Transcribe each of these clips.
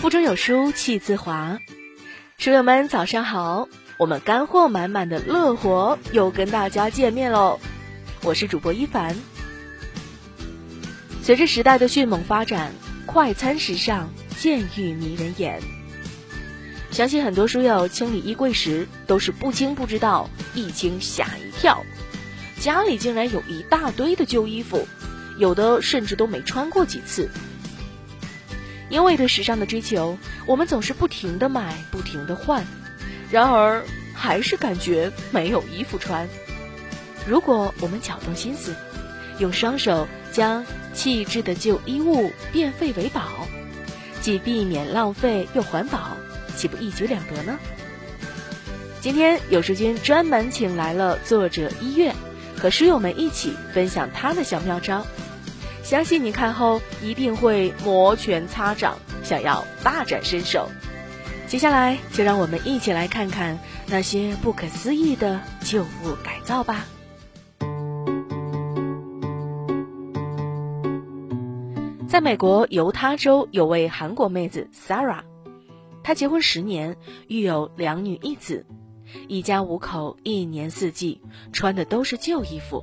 腹中有书气自华，书友们早上好，我们干货满满的乐活又跟大家见面喽，我是主播一凡。随着时代的迅猛发展，快餐时尚渐欲迷人眼。相信很多书友清理衣柜时，都是不清不知道，一清吓一跳，家里竟然有一大堆的旧衣服，有的甚至都没穿过几次。因为对时尚的追求，我们总是不停的买，不停的换，然而还是感觉没有衣服穿。如果我们巧动心思，用双手将弃置的旧衣物变废为宝，既避免浪费又环保，岂不一举两得呢？今天有书君专门请来了作者一月，和书友们一起分享他的小妙招。相信你看后一定会摩拳擦掌，想要大展身手。接下来就让我们一起来看看那些不可思议的旧物改造吧。在美国犹他州有位韩国妹子 Sarah，她结婚十年，育有两女一子，一家五口一年四季穿的都是旧衣服。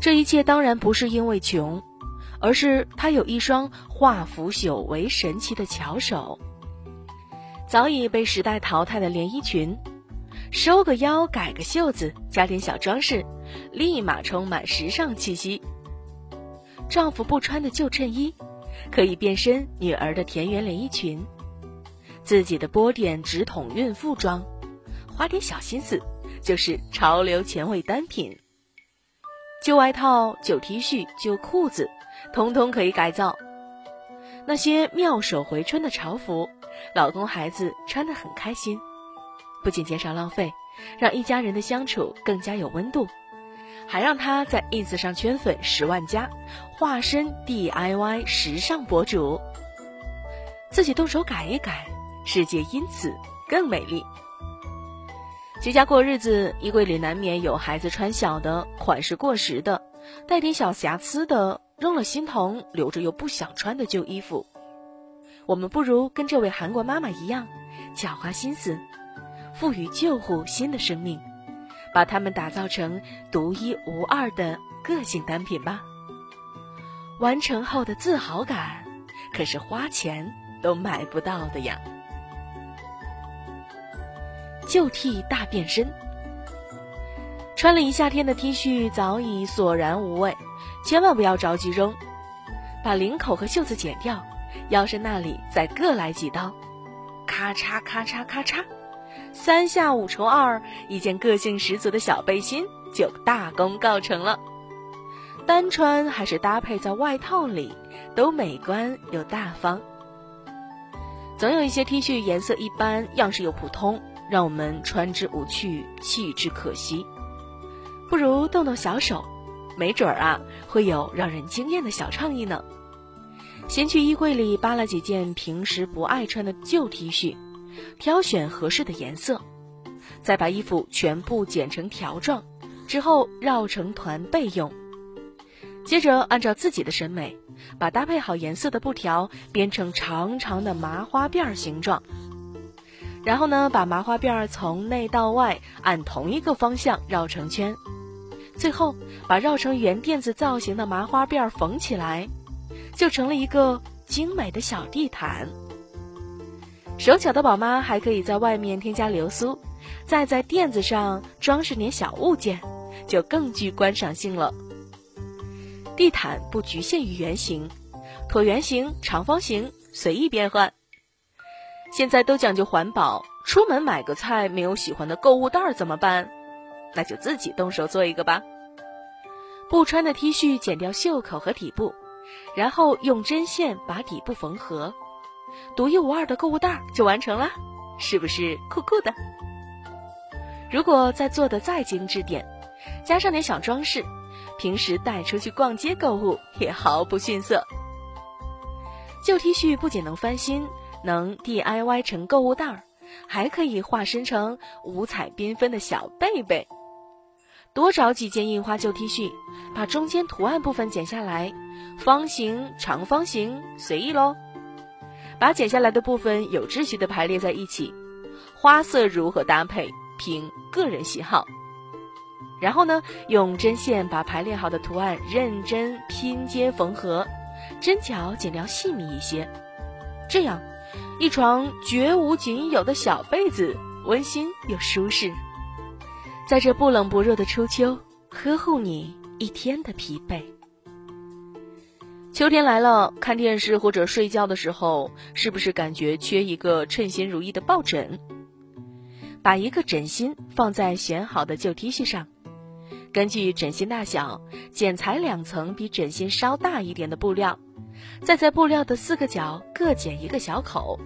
这一切当然不是因为穷，而是他有一双化腐朽为神奇的巧手。早已被时代淘汰的连衣裙，收个腰，改个袖子，加点小装饰，立马充满时尚气息。丈夫不穿的旧衬衣，可以变身女儿的田园连衣裙；自己的波点直筒孕妇装，花点小心思，就是潮流前卫单品。旧外套、旧 T 恤、旧裤子，通通可以改造。那些妙手回春的潮服，老公孩子穿得很开心，不仅减少浪费，让一家人的相处更加有温度，还让他在 ins 上圈粉十万加，化身 DIY 时尚博主。自己动手改一改，世界因此更美丽。居家过日子，衣柜里难免有孩子穿小的、款式过时的、带点小瑕疵的、扔了心疼、留着又不想穿的旧衣服。我们不如跟这位韩国妈妈一样，巧花心思，赋予旧物新的生命，把它们打造成独一无二的个性单品吧。完成后的自豪感，可是花钱都买不到的呀。旧 T 大变身，穿了一夏天的 T 恤早已索然无味，千万不要着急扔，把领口和袖子剪掉，腰身那里再各来几刀，咔嚓咔嚓咔嚓，三下五除二，一件个性十足的小背心就大功告成了。单穿还是搭配在外套里，都美观又大方。总有一些 T 恤颜色一般，样式又普通。让我们穿之无趣，弃之可惜，不如动动小手，没准儿啊会有让人惊艳的小创意呢。先去衣柜里扒拉几件平时不爱穿的旧 T 恤，挑选合适的颜色，再把衣服全部剪成条状，之后绕成团备用。接着按照自己的审美，把搭配好颜色的布条编成长长的麻花辫形状。然后呢，把麻花辫儿从内到外按同一个方向绕成圈，最后把绕成圆垫子造型的麻花辫儿缝起来，就成了一个精美的小地毯。手巧的宝妈还可以在外面添加流苏，再在垫子上装饰点小物件，就更具观赏性了。地毯不局限于圆形，椭圆形、长方形随意变换。现在都讲究环保，出门买个菜没有喜欢的购物袋怎么办？那就自己动手做一个吧。不穿的 T 恤剪掉袖口和底部，然后用针线把底部缝合，独一无二的购物袋就完成了，是不是酷酷的？如果再做的再精致点，加上点小装饰，平时带出去逛街购物也毫不逊色。旧 T 恤不仅能翻新。能 DIY 成购物袋儿，还可以化身成五彩缤纷的小贝贝。多找几件印花旧 T 恤，把中间图案部分剪下来，方形、长方形随意喽。把剪下来的部分有秩序的排列在一起，花色如何搭配，凭个人喜好。然后呢，用针线把排列好的图案认真拼接缝合，针脚尽量细密一些，这样，一床绝无仅有的小被子，温馨又舒适。在这不冷不热的初秋，呵护你一天的疲惫。秋天来了，看电视或者睡觉的时候，是不是感觉缺一个称心如意的抱枕？把一个枕芯放在选好的旧 T 恤上。根据枕芯大小，剪裁两层比枕芯稍大一点的布料，再在布料的四个角各剪一个小口。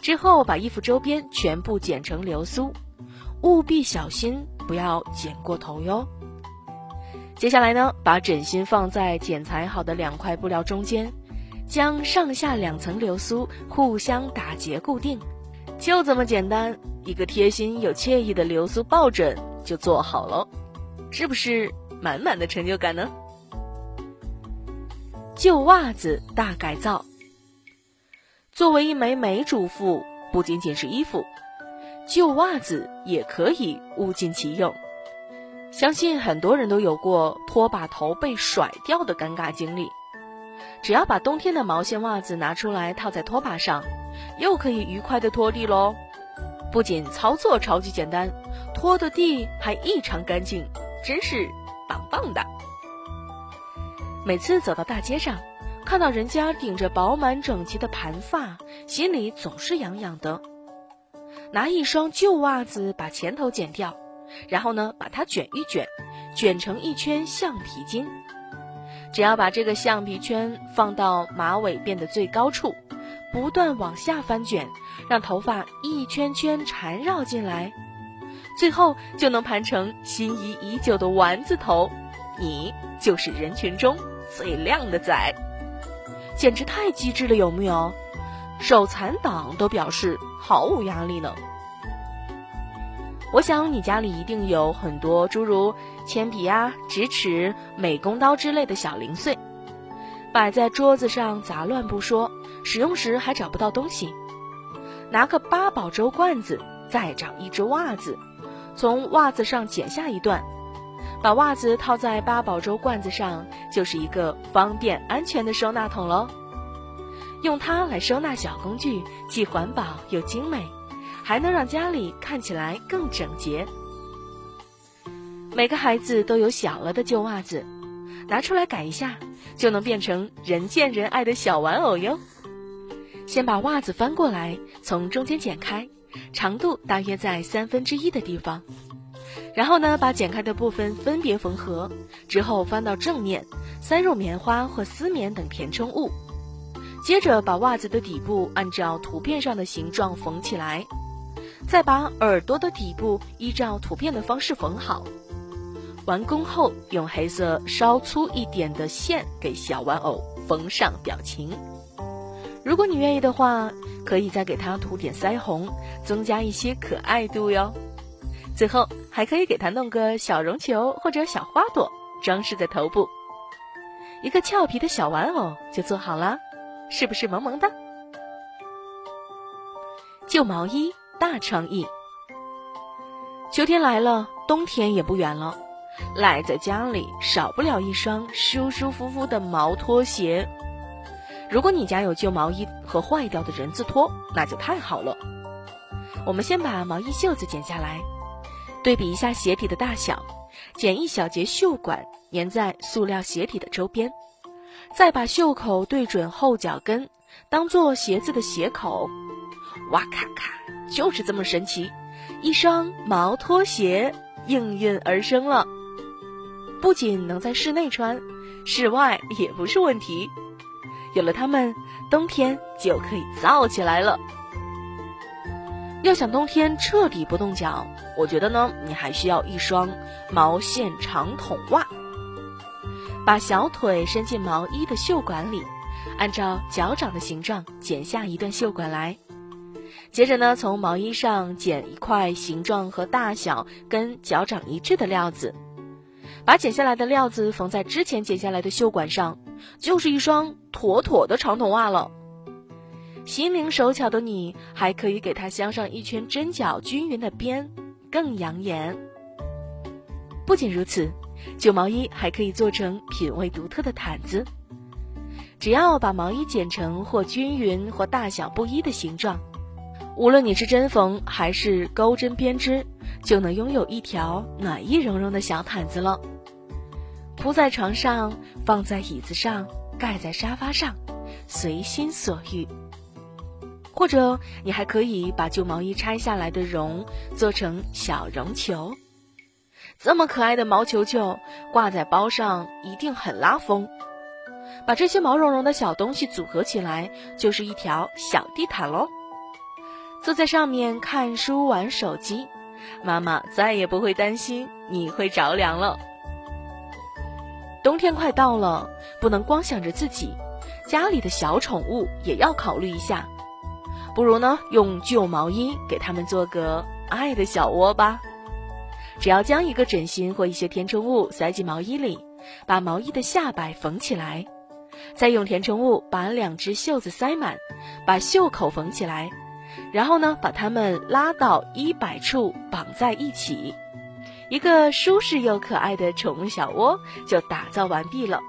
之后把衣服周边全部剪成流苏，务必小心不要剪过头哟。接下来呢，把枕芯放在剪裁好的两块布料中间，将上下两层流苏互相打结固定，就这么简单，一个贴心又惬意的流苏抱枕就做好了。是不是满满的成就感呢？旧袜子大改造。作为一枚美主妇，不仅仅是衣服，旧袜子也可以物尽其用。相信很多人都有过拖把头被甩掉的尴尬经历。只要把冬天的毛线袜子拿出来套在拖把上，又可以愉快的拖地喽。不仅操作超级简单，拖的地还异常干净。真是棒棒的！每次走到大街上，看到人家顶着饱满整齐的盘发，心里总是痒痒的。拿一双旧袜子把前头剪掉，然后呢，把它卷一卷，卷成一圈橡皮筋。只要把这个橡皮圈放到马尾辫的最高处，不断往下翻卷，让头发一圈圈缠绕进来。最后就能盘成心仪已久的丸子头，你就是人群中最靓的仔，简直太机智了，有木有？手残党都表示毫无压力呢。我想你家里一定有很多诸如铅笔啊、直尺、美工刀之类的小零碎，摆在桌子上杂乱不说，使用时还找不到东西。拿个八宝粥罐子，再找一只袜子。从袜子上剪下一段，把袜子套在八宝粥罐子上，就是一个方便安全的收纳桶喽。用它来收纳小工具，既环保又精美，还能让家里看起来更整洁。每个孩子都有小了的旧袜子，拿出来改一下，就能变成人见人爱的小玩偶哟。先把袜子翻过来，从中间剪开。长度大约在三分之一的地方，然后呢，把剪开的部分分别缝合，之后翻到正面，塞入棉花或丝棉等填充物。接着把袜子的底部按照图片上的形状缝起来，再把耳朵的底部依照图片的方式缝好。完工后，用黑色稍粗一点的线给小玩偶缝上表情。如果你愿意的话。可以再给它涂点腮红，增加一些可爱度哟。最后还可以给它弄个小绒球或者小花朵，装饰在头部，一个俏皮的小玩偶就做好了，是不是萌萌的？旧毛衣大创意。秋天来了，冬天也不远了，赖在家里少不了一双舒舒服服的毛拖鞋。如果你家有旧毛衣和坏掉的人字拖，那就太好了。我们先把毛衣袖子剪下来，对比一下鞋底的大小，剪一小节袖管粘在塑料鞋底的周边，再把袖口对准后脚跟，当做鞋子的鞋口。哇咔咔，就是这么神奇，一双毛拖鞋应运而生了。不仅能在室内穿，室外也不是问题。有了它们，冬天就可以燥起来了。要想冬天彻底不冻脚，我觉得呢，你还需要一双毛线长筒袜。把小腿伸进毛衣的袖管里，按照脚掌的形状剪下一段袖管来。接着呢，从毛衣上剪一块形状和大小跟脚掌一致的料子，把剪下来的料子缝在之前剪下来的袖管上。就是一双妥妥的长筒袜了。心灵手巧的你，还可以给它镶上一圈针脚均匀的边，更养眼。不仅如此，旧毛衣还可以做成品味独特的毯子。只要把毛衣剪成或均匀或大小不一的形状，无论你是针缝还是钩针编织，就能拥有一条暖意融融的小毯子了。铺在床上，放在椅子上，盖在沙发上，随心所欲。或者，你还可以把旧毛衣拆下来的绒做成小绒球，这么可爱的毛球球挂在包上，一定很拉风。把这些毛茸茸的小东西组合起来，就是一条小地毯喽。坐在上面看书、玩手机，妈妈再也不会担心你会着凉了。冬天快到了，不能光想着自己，家里的小宠物也要考虑一下。不如呢，用旧毛衣给它们做个爱的小窝吧。只要将一个枕芯或一些填充物塞进毛衣里，把毛衣的下摆缝起来。再用填充物把两只袖子塞满，把袖口缝起来，然后呢，把它们拉到衣摆处绑在一起，一个舒适又可爱的宠物小窝就打造完毕了。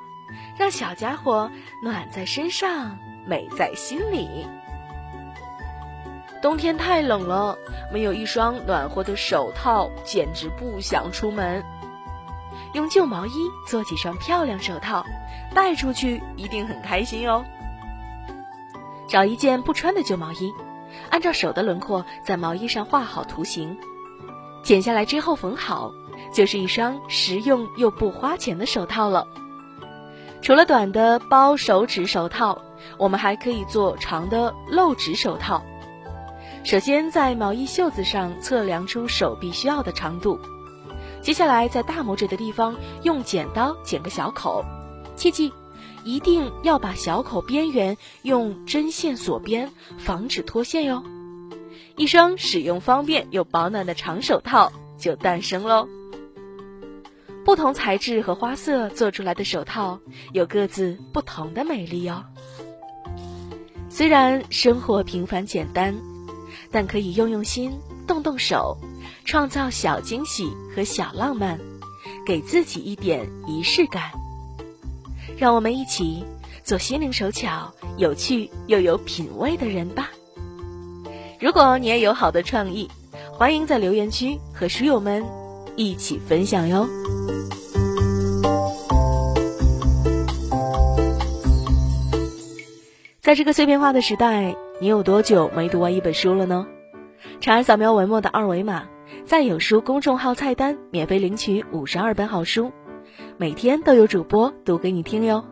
让小家伙暖在身上，美在心里。冬天太冷了，没有一双暖和的手套，简直不想出门。用旧毛衣做几双漂亮手套。带出去一定很开心哦。找一件不穿的旧毛衣，按照手的轮廓在毛衣上画好图形，剪下来之后缝好，就是一双实用又不花钱的手套了。除了短的包手指手套，我们还可以做长的露指手套。首先在毛衣袖子上测量出手臂需要的长度，接下来在大拇指的地方用剪刀剪个小口。切记，一定要把小口边缘用针线锁边，防止脱线哟。一双使用方便又保暖的长手套就诞生喽。不同材质和花色做出来的手套有各自不同的美丽哟。虽然生活平凡简单，但可以用用心、动动手，创造小惊喜和小浪漫，给自己一点仪式感。让我们一起做心灵手巧、有趣又有品味的人吧。如果你也有好的创意，欢迎在留言区和书友们一起分享哟。在这个碎片化的时代，你有多久没读完一本书了呢？长按扫描文末的二维码，在有书公众号菜单免费领取五十二本好书。每天都有主播读给你听哟，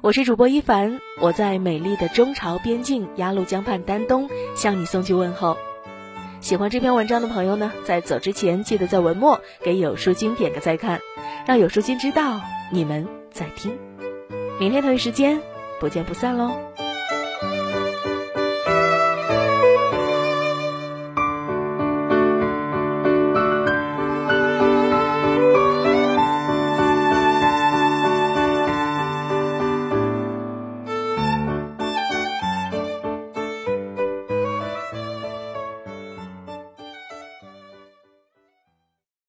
我是主播一凡，我在美丽的中朝边境鸭绿江畔丹东向你送去问候。喜欢这篇文章的朋友呢，在走之前记得在文末给有书君点个再看，让有书君知道你们在听。明天同一时间不见不散喽。